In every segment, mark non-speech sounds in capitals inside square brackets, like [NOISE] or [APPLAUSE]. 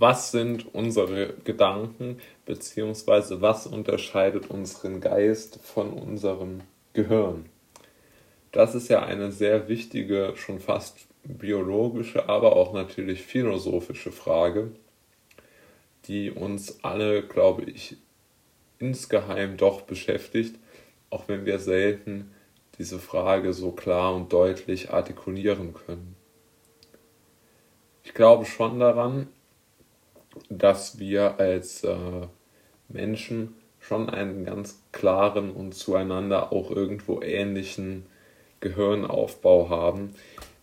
was sind unsere Gedanken, beziehungsweise was unterscheidet unseren Geist von unserem Gehirn? Das ist ja eine sehr wichtige, schon fast biologische, aber auch natürlich philosophische Frage, die uns alle, glaube ich, insgeheim doch beschäftigt, auch wenn wir selten diese Frage so klar und deutlich artikulieren können. Ich glaube schon daran, dass wir als äh, Menschen schon einen ganz klaren und zueinander auch irgendwo ähnlichen Gehirnaufbau haben,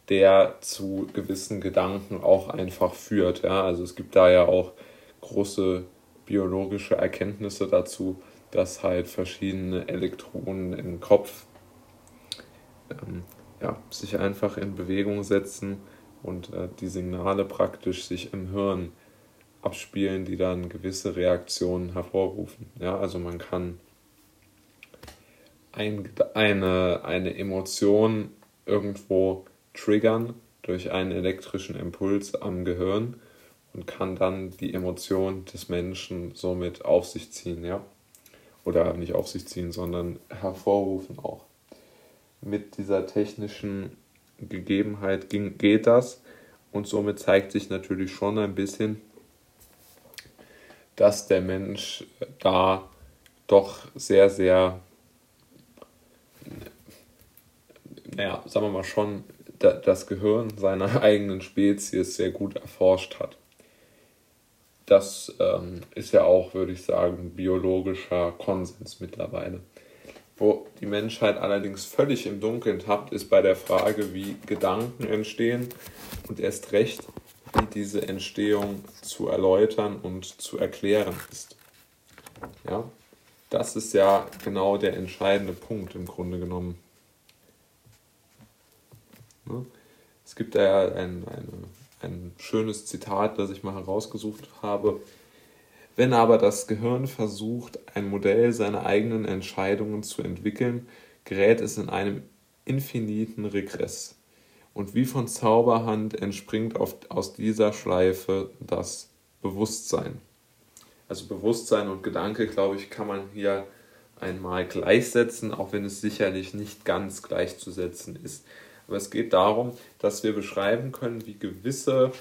der zu gewissen Gedanken auch einfach führt. Ja? Also es gibt da ja auch große biologische Erkenntnisse dazu, dass halt verschiedene Elektronen im Kopf ähm, ja, sich einfach in Bewegung setzen und äh, die Signale praktisch sich im Hirn abspielen, die dann gewisse Reaktionen hervorrufen. Ja, also man kann ein, eine, eine Emotion irgendwo triggern durch einen elektrischen Impuls am Gehirn und kann dann die Emotion des Menschen somit auf sich ziehen, ja. Oder nicht auf sich ziehen, sondern hervorrufen auch. Mit dieser technischen Gegebenheit ging, geht das und somit zeigt sich natürlich schon ein bisschen, dass der Mensch da doch sehr, sehr, naja, sagen wir mal schon, das Gehirn seiner [LAUGHS] eigenen Spezies sehr gut erforscht hat. Das ähm, ist ja auch, würde ich sagen, biologischer Konsens mittlerweile. Wo die Menschheit allerdings völlig im Dunkeln tappt, ist bei der Frage, wie Gedanken entstehen und erst recht, wie diese Entstehung zu erläutern und zu erklären ist. Ja, das ist ja genau der entscheidende Punkt im Grunde genommen. Es gibt da ja ein, eine, ein schönes Zitat, das ich mal herausgesucht habe. Wenn aber das Gehirn versucht, ein Modell seiner eigenen Entscheidungen zu entwickeln, gerät es in einem infiniten Regress. Und wie von Zauberhand entspringt auf, aus dieser Schleife das Bewusstsein. Also Bewusstsein und Gedanke, glaube ich, kann man hier einmal gleichsetzen, auch wenn es sicherlich nicht ganz gleichzusetzen ist. Aber es geht darum, dass wir beschreiben können, wie gewisse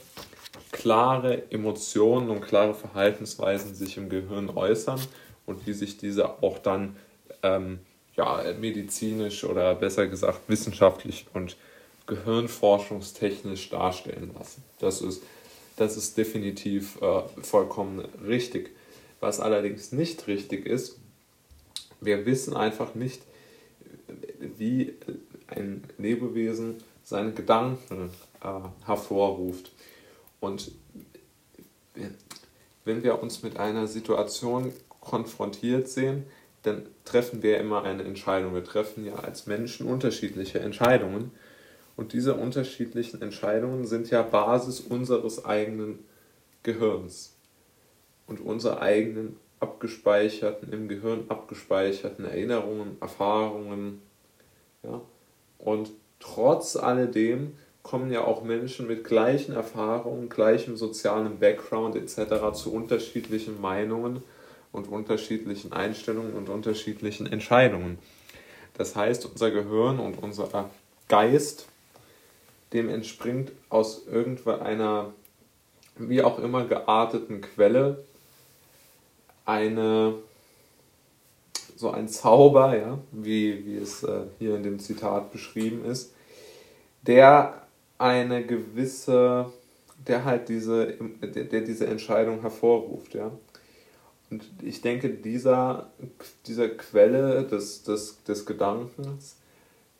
klare Emotionen und klare Verhaltensweisen sich im Gehirn äußern und wie sich diese auch dann ähm, ja, medizinisch oder besser gesagt wissenschaftlich und gehirnforschungstechnisch darstellen lassen. Das ist, das ist definitiv äh, vollkommen richtig. Was allerdings nicht richtig ist, wir wissen einfach nicht, wie ein Lebewesen seine Gedanken äh, hervorruft. Und wenn wir uns mit einer Situation konfrontiert sehen, dann treffen wir immer eine Entscheidung. Wir treffen ja als Menschen unterschiedliche Entscheidungen. Und diese unterschiedlichen Entscheidungen sind ja Basis unseres eigenen Gehirns und unserer eigenen abgespeicherten, im Gehirn abgespeicherten Erinnerungen, Erfahrungen. Ja? Und trotz alledem kommen ja auch Menschen mit gleichen Erfahrungen, gleichem sozialen Background etc. zu unterschiedlichen Meinungen und unterschiedlichen Einstellungen und unterschiedlichen Entscheidungen. Das heißt, unser Gehirn und unser Geist dem entspringt aus irgendeiner, wie auch immer gearteten Quelle, eine, so ein Zauber, ja, wie, wie es äh, hier in dem Zitat beschrieben ist, der eine gewisse, der halt diese, der, der diese Entscheidung hervorruft, ja. Und ich denke, dieser, dieser Quelle des, des, des Gedankens,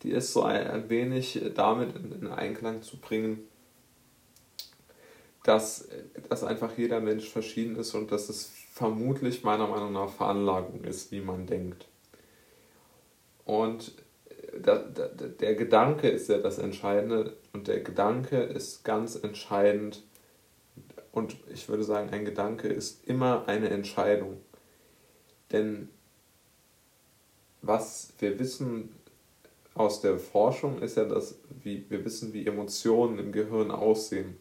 die ist so ein, wenig damit in, in Einklang zu bringen, dass, dass einfach jeder Mensch verschieden ist und dass es vermutlich meiner Meinung nach Veranlagung ist, wie man denkt. Und der, der, der Gedanke ist ja das Entscheidende und der Gedanke ist ganz entscheidend und ich würde sagen, ein Gedanke ist immer eine Entscheidung. Denn was wir wissen aus der Forschung ist ja, dass wie, wir wissen, wie Emotionen im Gehirn aussehen.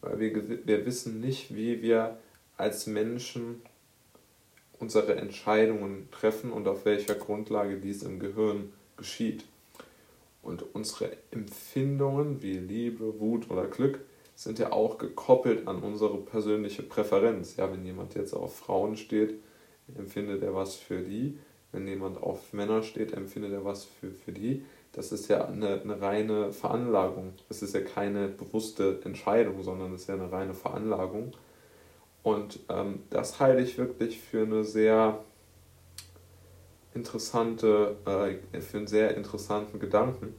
weil wir, wir wissen nicht, wie wir als Menschen unsere Entscheidungen treffen und auf welcher Grundlage dies im Gehirn geschieht. Und unsere Empfindungen wie Liebe, Wut oder Glück sind ja auch gekoppelt an unsere persönliche Präferenz. Ja, wenn jemand jetzt auf Frauen steht, empfindet er was für die. Wenn jemand auf Männer steht, empfindet er was für, für die. Das ist ja eine, eine reine Veranlagung. Es ist ja keine bewusste Entscheidung, sondern es ist ja eine reine Veranlagung. Und ähm, das halte ich wirklich für eine sehr interessante, äh, für einen sehr interessanten Gedanken.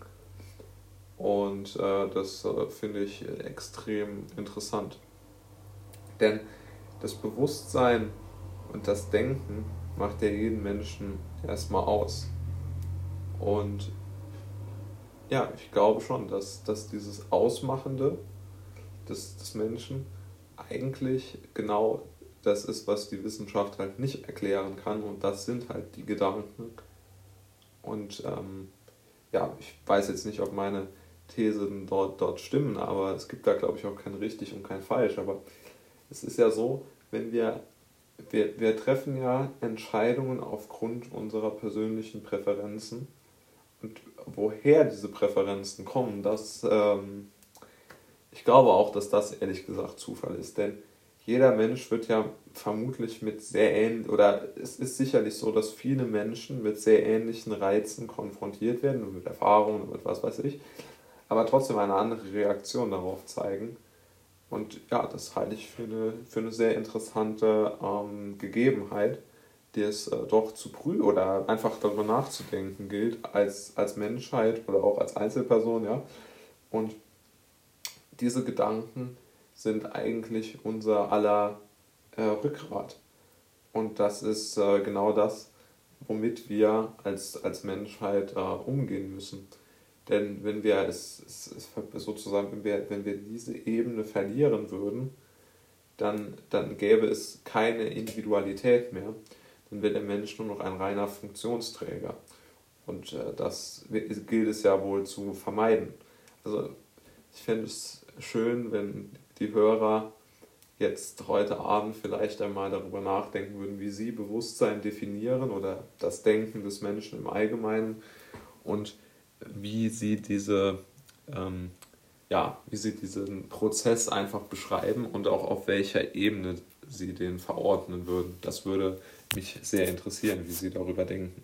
Und äh, das äh, finde ich extrem interessant. Denn das Bewusstsein und das Denken macht ja jeden Menschen erstmal aus. Und ja, ich glaube schon, dass, dass dieses Ausmachende des, des Menschen eigentlich genau das ist, was die Wissenschaft halt nicht erklären kann. Und das sind halt die Gedanken. Und ähm, ja, ich weiß jetzt nicht, ob meine Thesen dort, dort stimmen, aber es gibt da, glaube ich, auch kein richtig und kein falsch. Aber es ist ja so, wenn wir, wir, wir treffen ja Entscheidungen aufgrund unserer persönlichen Präferenzen. Und woher diese Präferenzen kommen, das, ähm, ich glaube auch, dass das ehrlich gesagt Zufall ist. Denn jeder Mensch wird ja vermutlich mit sehr ähnlichen, oder es ist sicherlich so, dass viele Menschen mit sehr ähnlichen Reizen konfrontiert werden, mit Erfahrungen, mit was weiß ich, aber trotzdem eine andere Reaktion darauf zeigen. Und ja, das halte ich für eine, für eine sehr interessante ähm, Gegebenheit, die es äh, doch zu prüfen oder einfach darüber nachzudenken gilt, als, als Menschheit oder auch als Einzelperson, ja. Und diese Gedanken sind eigentlich unser aller äh, Rückgrat. Und das ist äh, genau das, womit wir als, als Menschheit äh, umgehen müssen. Denn wenn wir es, es, es sozusagen, wenn wir, wenn wir diese Ebene verlieren würden, dann, dann gäbe es keine Individualität mehr. Dann wäre der Mensch nur noch ein reiner Funktionsträger. Und äh, das gilt es ja wohl zu vermeiden. Also ich fände es schön, wenn die Hörer jetzt heute Abend vielleicht einmal darüber nachdenken würden, wie sie Bewusstsein definieren oder das Denken des Menschen im Allgemeinen und wie sie diese ähm, ja, wie sie diesen Prozess einfach beschreiben und auch auf welcher Ebene sie den verordnen würden. Das würde mich sehr interessieren, wie Sie darüber denken.